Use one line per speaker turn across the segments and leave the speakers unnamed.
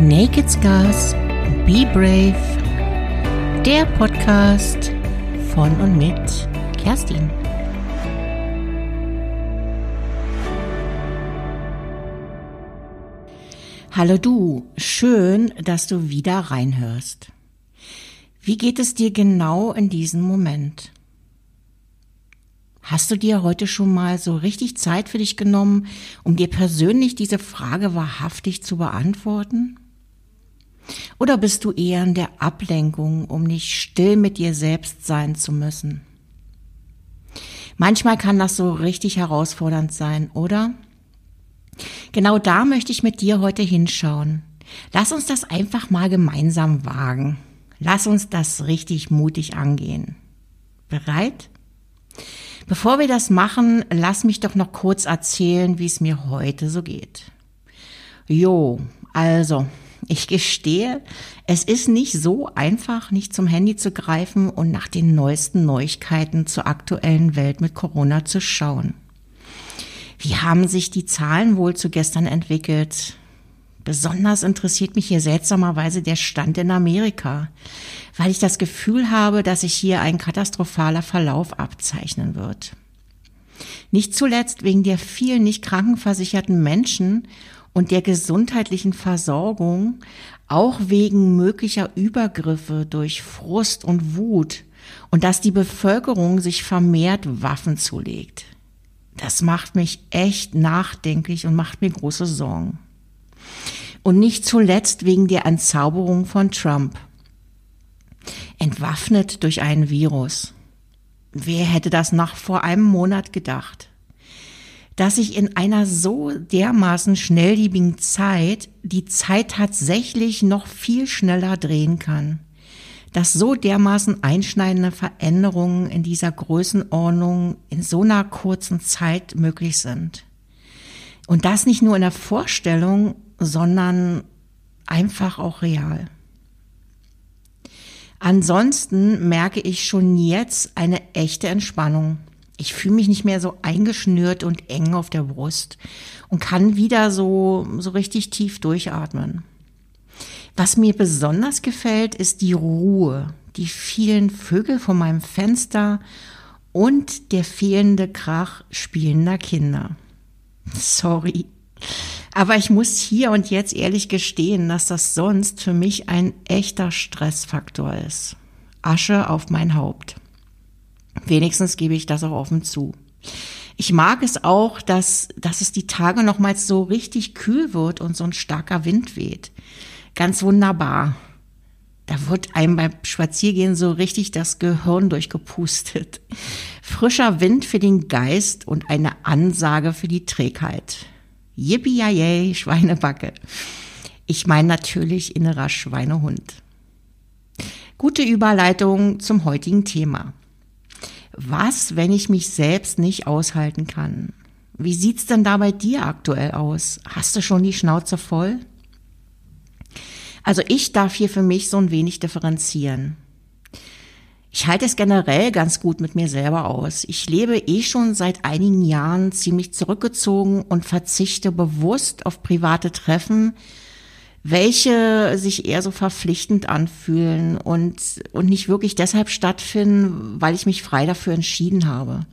Naked Scars, Be Brave, der Podcast von und mit Kerstin. Hallo du, schön, dass du wieder reinhörst. Wie geht es dir genau in diesem Moment? Hast du dir heute schon mal so richtig Zeit für dich genommen, um dir persönlich diese Frage wahrhaftig zu beantworten? Oder bist du eher in der Ablenkung, um nicht still mit dir selbst sein zu müssen? Manchmal kann das so richtig herausfordernd sein, oder? Genau da möchte ich mit dir heute hinschauen. Lass uns das einfach mal gemeinsam wagen. Lass uns das richtig mutig angehen. Bereit? Bevor wir das machen, lass mich doch noch kurz erzählen, wie es mir heute so geht. Jo, also, ich gestehe, es ist nicht so einfach, nicht zum Handy zu greifen und nach den neuesten Neuigkeiten zur aktuellen Welt mit Corona zu schauen. Wie haben sich die Zahlen wohl zu gestern entwickelt? Besonders interessiert mich hier seltsamerweise der Stand in Amerika, weil ich das Gefühl habe, dass sich hier ein katastrophaler Verlauf abzeichnen wird. Nicht zuletzt wegen der vielen nicht krankenversicherten Menschen und der gesundheitlichen Versorgung, auch wegen möglicher Übergriffe durch Frust und Wut und dass die Bevölkerung sich vermehrt Waffen zulegt. Das macht mich echt nachdenklich und macht mir große Sorgen. Und nicht zuletzt wegen der Entzauberung von Trump. Entwaffnet durch einen Virus. Wer hätte das noch vor einem Monat gedacht? Dass sich in einer so dermaßen schnelllebigen Zeit die Zeit tatsächlich noch viel schneller drehen kann. Dass so dermaßen einschneidende Veränderungen in dieser Größenordnung in so einer kurzen Zeit möglich sind. Und das nicht nur in der Vorstellung, sondern einfach auch real. Ansonsten merke ich schon jetzt eine echte Entspannung. Ich fühle mich nicht mehr so eingeschnürt und eng auf der Brust und kann wieder so, so richtig tief durchatmen. Was mir besonders gefällt, ist die Ruhe, die vielen Vögel vor meinem Fenster und der fehlende Krach spielender Kinder. Sorry. Aber ich muss hier und jetzt ehrlich gestehen, dass das sonst für mich ein echter Stressfaktor ist. Asche auf mein Haupt. Wenigstens gebe ich das auch offen zu. Ich mag es auch, dass, dass es die Tage nochmals so richtig kühl wird und so ein starker Wind weht. Ganz wunderbar. Da wird einem beim Spaziergehen so richtig das Gehirn durchgepustet. Frischer Wind für den Geist und eine Ansage für die Trägheit. Yippie Schweinebacke. Ich meine natürlich innerer Schweinehund. Gute Überleitung zum heutigen Thema. Was, wenn ich mich selbst nicht aushalten kann? Wie sieht's denn da bei dir aktuell aus? Hast du schon die Schnauze voll? Also ich darf hier für mich so ein wenig differenzieren. Ich halte es generell ganz gut mit mir selber aus. Ich lebe eh schon seit einigen Jahren ziemlich zurückgezogen und verzichte bewusst auf private Treffen, welche sich eher so verpflichtend anfühlen und, und nicht wirklich deshalb stattfinden, weil ich mich frei dafür entschieden habe.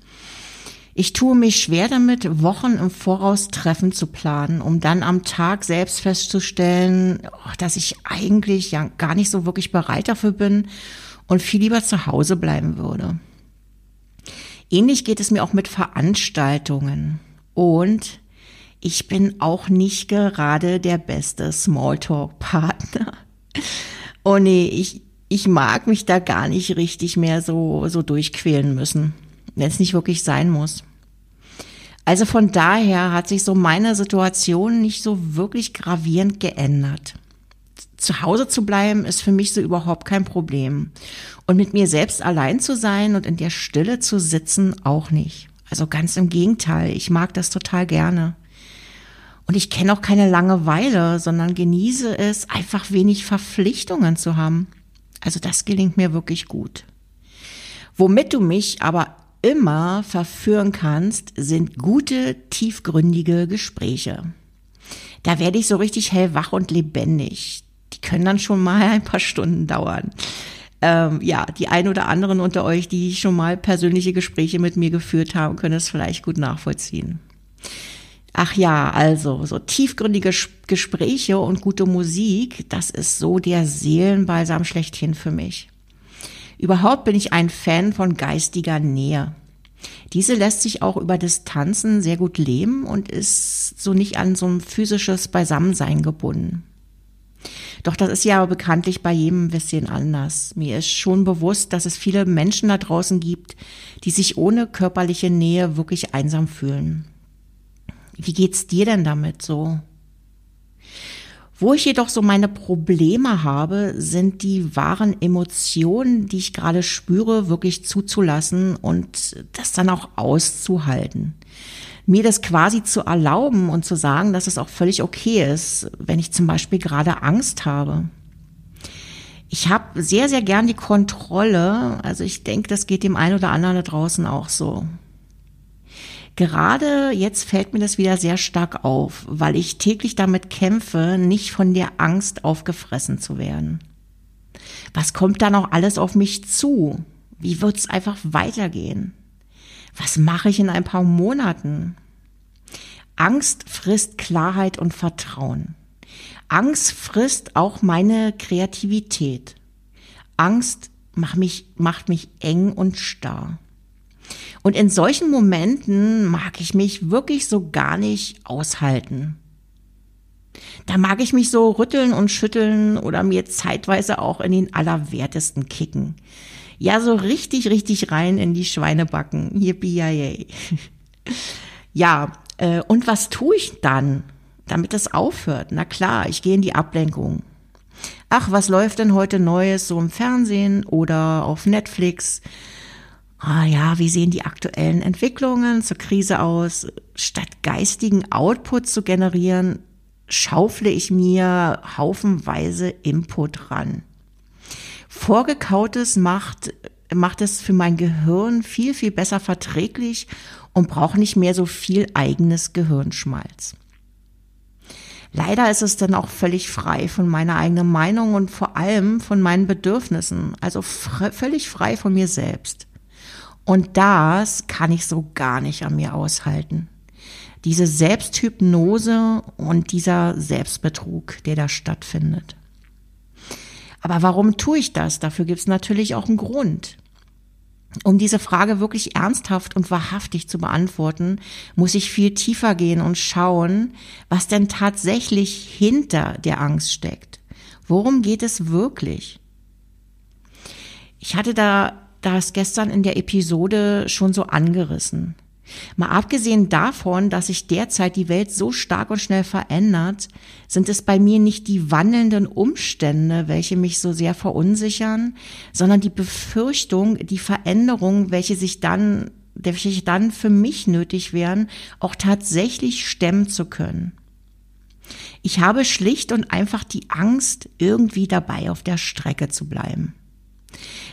Ich tue mich schwer damit, Wochen im Voraus Treffen zu planen, um dann am Tag selbst festzustellen, oh, dass ich eigentlich ja gar nicht so wirklich bereit dafür bin und viel lieber zu Hause bleiben würde. Ähnlich geht es mir auch mit Veranstaltungen. Und ich bin auch nicht gerade der beste Smalltalk-Partner. Oh nee, ich, ich mag mich da gar nicht richtig mehr so, so durchquälen müssen, wenn es nicht wirklich sein muss. Also von daher hat sich so meine Situation nicht so wirklich gravierend geändert zu Hause zu bleiben, ist für mich so überhaupt kein Problem. Und mit mir selbst allein zu sein und in der Stille zu sitzen, auch nicht. Also ganz im Gegenteil, ich mag das total gerne. Und ich kenne auch keine Langeweile, sondern genieße es, einfach wenig Verpflichtungen zu haben. Also das gelingt mir wirklich gut. Womit du mich aber immer verführen kannst, sind gute, tiefgründige Gespräche. Da werde ich so richtig hellwach und lebendig. Die können dann schon mal ein paar Stunden dauern. Ähm, ja, die ein oder anderen unter euch, die schon mal persönliche Gespräche mit mir geführt haben, können es vielleicht gut nachvollziehen. Ach ja, also so tiefgründige Gespräche und gute Musik, das ist so der Seelenbalsam schlechthin für mich. Überhaupt bin ich ein Fan von geistiger Nähe. Diese lässt sich auch über Distanzen sehr gut leben und ist so nicht an so ein physisches Beisammensein gebunden. Doch das ist ja bekanntlich bei jedem ein bisschen anders. Mir ist schon bewusst, dass es viele Menschen da draußen gibt, die sich ohne körperliche Nähe wirklich einsam fühlen. Wie geht's dir denn damit so? Wo ich jedoch so meine Probleme habe, sind die wahren Emotionen, die ich gerade spüre, wirklich zuzulassen und das dann auch auszuhalten. Mir das quasi zu erlauben und zu sagen, dass es auch völlig okay ist, wenn ich zum Beispiel gerade Angst habe. Ich habe sehr, sehr gern die Kontrolle. Also ich denke, das geht dem einen oder anderen da draußen auch so. Gerade jetzt fällt mir das wieder sehr stark auf, weil ich täglich damit kämpfe, nicht von der Angst aufgefressen zu werden. Was kommt da noch alles auf mich zu? Wie wird es einfach weitergehen? Was mache ich in ein paar Monaten? Angst frisst Klarheit und Vertrauen. Angst frisst auch meine Kreativität. Angst macht mich, macht mich eng und starr. Und in solchen Momenten mag ich mich wirklich so gar nicht aushalten. Da mag ich mich so rütteln und schütteln oder mir zeitweise auch in den Allerwertesten kicken. Ja, so richtig, richtig rein in die Schweinebacken. Yippie Ja, äh, und was tue ich dann, damit das aufhört? Na klar, ich gehe in die Ablenkung. Ach, was läuft denn heute Neues so im Fernsehen oder auf Netflix? Ah ja, wie sehen die aktuellen Entwicklungen zur Krise aus? Statt geistigen Output zu generieren, schaufle ich mir haufenweise Input ran. Vorgekautes macht, macht es für mein Gehirn viel, viel besser verträglich und braucht nicht mehr so viel eigenes Gehirnschmalz. Leider ist es dann auch völlig frei von meiner eigenen Meinung und vor allem von meinen Bedürfnissen, also völlig frei von mir selbst. Und das kann ich so gar nicht an mir aushalten. Diese Selbsthypnose und dieser Selbstbetrug, der da stattfindet. Aber warum tue ich das? Dafür gibt es natürlich auch einen Grund. Um diese Frage wirklich ernsthaft und wahrhaftig zu beantworten, muss ich viel tiefer gehen und schauen, was denn tatsächlich hinter der Angst steckt. Worum geht es wirklich? Ich hatte da das gestern in der Episode schon so angerissen. Mal abgesehen davon, dass sich derzeit die Welt so stark und schnell verändert, sind es bei mir nicht die wandelnden Umstände, welche mich so sehr verunsichern, sondern die Befürchtung, die Veränderungen, welche sich dann, welche dann für mich nötig wären, auch tatsächlich stemmen zu können. Ich habe schlicht und einfach die Angst, irgendwie dabei auf der Strecke zu bleiben.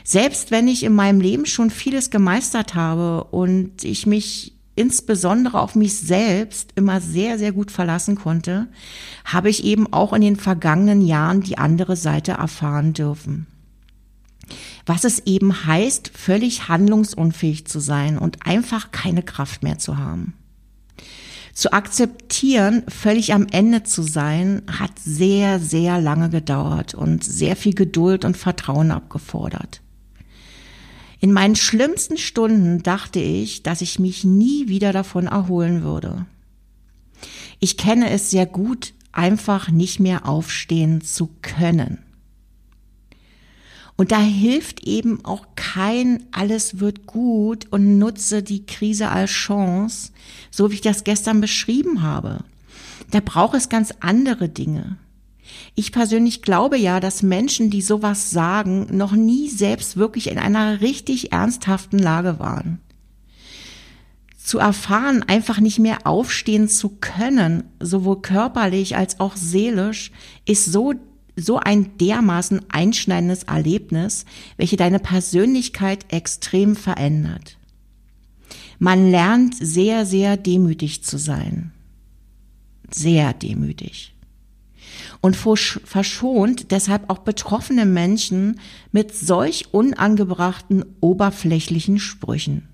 Selbst wenn ich in meinem Leben schon vieles gemeistert habe und ich mich insbesondere auf mich selbst immer sehr, sehr gut verlassen konnte, habe ich eben auch in den vergangenen Jahren die andere Seite erfahren dürfen. Was es eben heißt, völlig handlungsunfähig zu sein und einfach keine Kraft mehr zu haben. Zu akzeptieren, völlig am Ende zu sein, hat sehr, sehr lange gedauert und sehr viel Geduld und Vertrauen abgefordert. In meinen schlimmsten Stunden dachte ich, dass ich mich nie wieder davon erholen würde. Ich kenne es sehr gut, einfach nicht mehr aufstehen zu können. Und da hilft eben auch kein alles wird gut und nutze die Krise als Chance, so wie ich das gestern beschrieben habe. Da braucht es ganz andere Dinge. Ich persönlich glaube ja, dass Menschen, die sowas sagen, noch nie selbst wirklich in einer richtig ernsthaften Lage waren. Zu erfahren, einfach nicht mehr aufstehen zu können, sowohl körperlich als auch seelisch, ist so so ein dermaßen einschneidendes Erlebnis, welche deine Persönlichkeit extrem verändert. Man lernt sehr, sehr demütig zu sein. sehr demütig. Und verschont deshalb auch betroffene Menschen mit solch unangebrachten, oberflächlichen Sprüchen.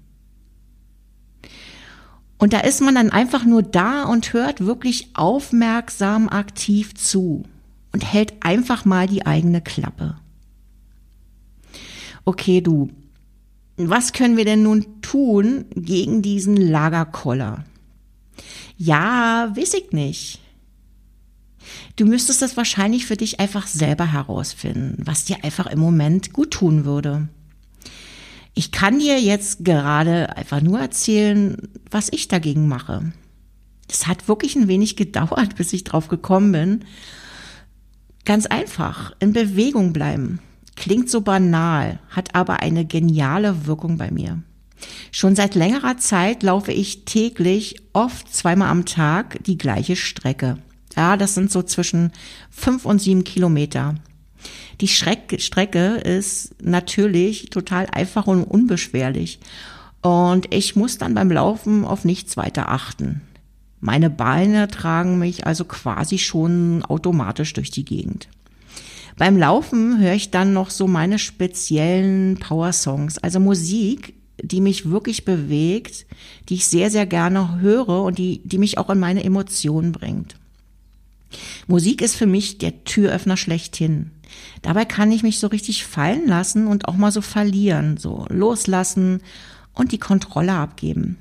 Und da ist man dann einfach nur da und hört wirklich aufmerksam aktiv zu und hält einfach mal die eigene Klappe. Okay, du, was können wir denn nun tun gegen diesen Lagerkoller? Ja, weiß ich nicht. Du müsstest das wahrscheinlich für dich einfach selber herausfinden, was dir einfach im Moment gut tun würde. Ich kann dir jetzt gerade einfach nur erzählen, was ich dagegen mache. Es hat wirklich ein wenig gedauert, bis ich drauf gekommen bin. Ganz einfach, in Bewegung bleiben. Klingt so banal, hat aber eine geniale Wirkung bei mir. Schon seit längerer Zeit laufe ich täglich, oft zweimal am Tag, die gleiche Strecke. Ja, das sind so zwischen fünf und sieben Kilometer. Die Strecke ist natürlich total einfach und unbeschwerlich. Und ich muss dann beim Laufen auf nichts weiter achten. Meine Beine tragen mich also quasi schon automatisch durch die Gegend. Beim Laufen höre ich dann noch so meine speziellen Power-Songs, also Musik, die mich wirklich bewegt, die ich sehr, sehr gerne höre und die, die mich auch in meine Emotionen bringt. Musik ist für mich der Türöffner schlechthin. Dabei kann ich mich so richtig fallen lassen und auch mal so verlieren, so loslassen und die Kontrolle abgeben.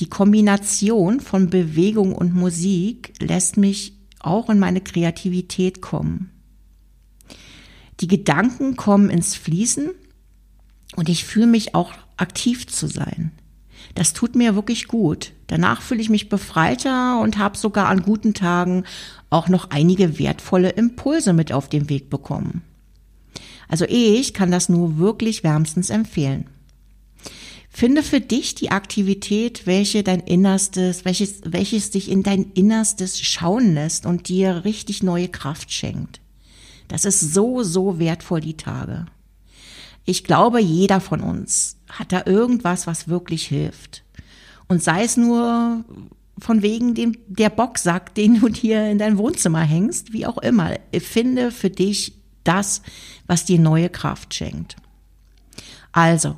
Die Kombination von Bewegung und Musik lässt mich auch in meine Kreativität kommen. Die Gedanken kommen ins Fließen und ich fühle mich auch aktiv zu sein. Das tut mir wirklich gut. Danach fühle ich mich befreiter und habe sogar an guten Tagen auch noch einige wertvolle Impulse mit auf den Weg bekommen. Also ich kann das nur wirklich wärmstens empfehlen. Finde für dich die Aktivität, welche dein Innerstes, welches, welches dich in dein Innerstes schauen lässt und dir richtig neue Kraft schenkt. Das ist so, so wertvoll die Tage. Ich glaube, jeder von uns hat da irgendwas, was wirklich hilft. Und sei es nur von wegen dem, der Boxsack, den du dir in dein Wohnzimmer hängst, wie auch immer. Finde für dich das, was dir neue Kraft schenkt. Also,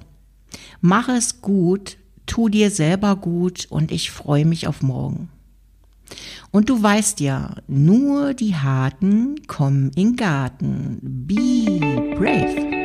mach es gut, tu dir selber gut und ich freue mich auf morgen. Und du weißt ja, nur die Harten kommen in Garten. Be brave.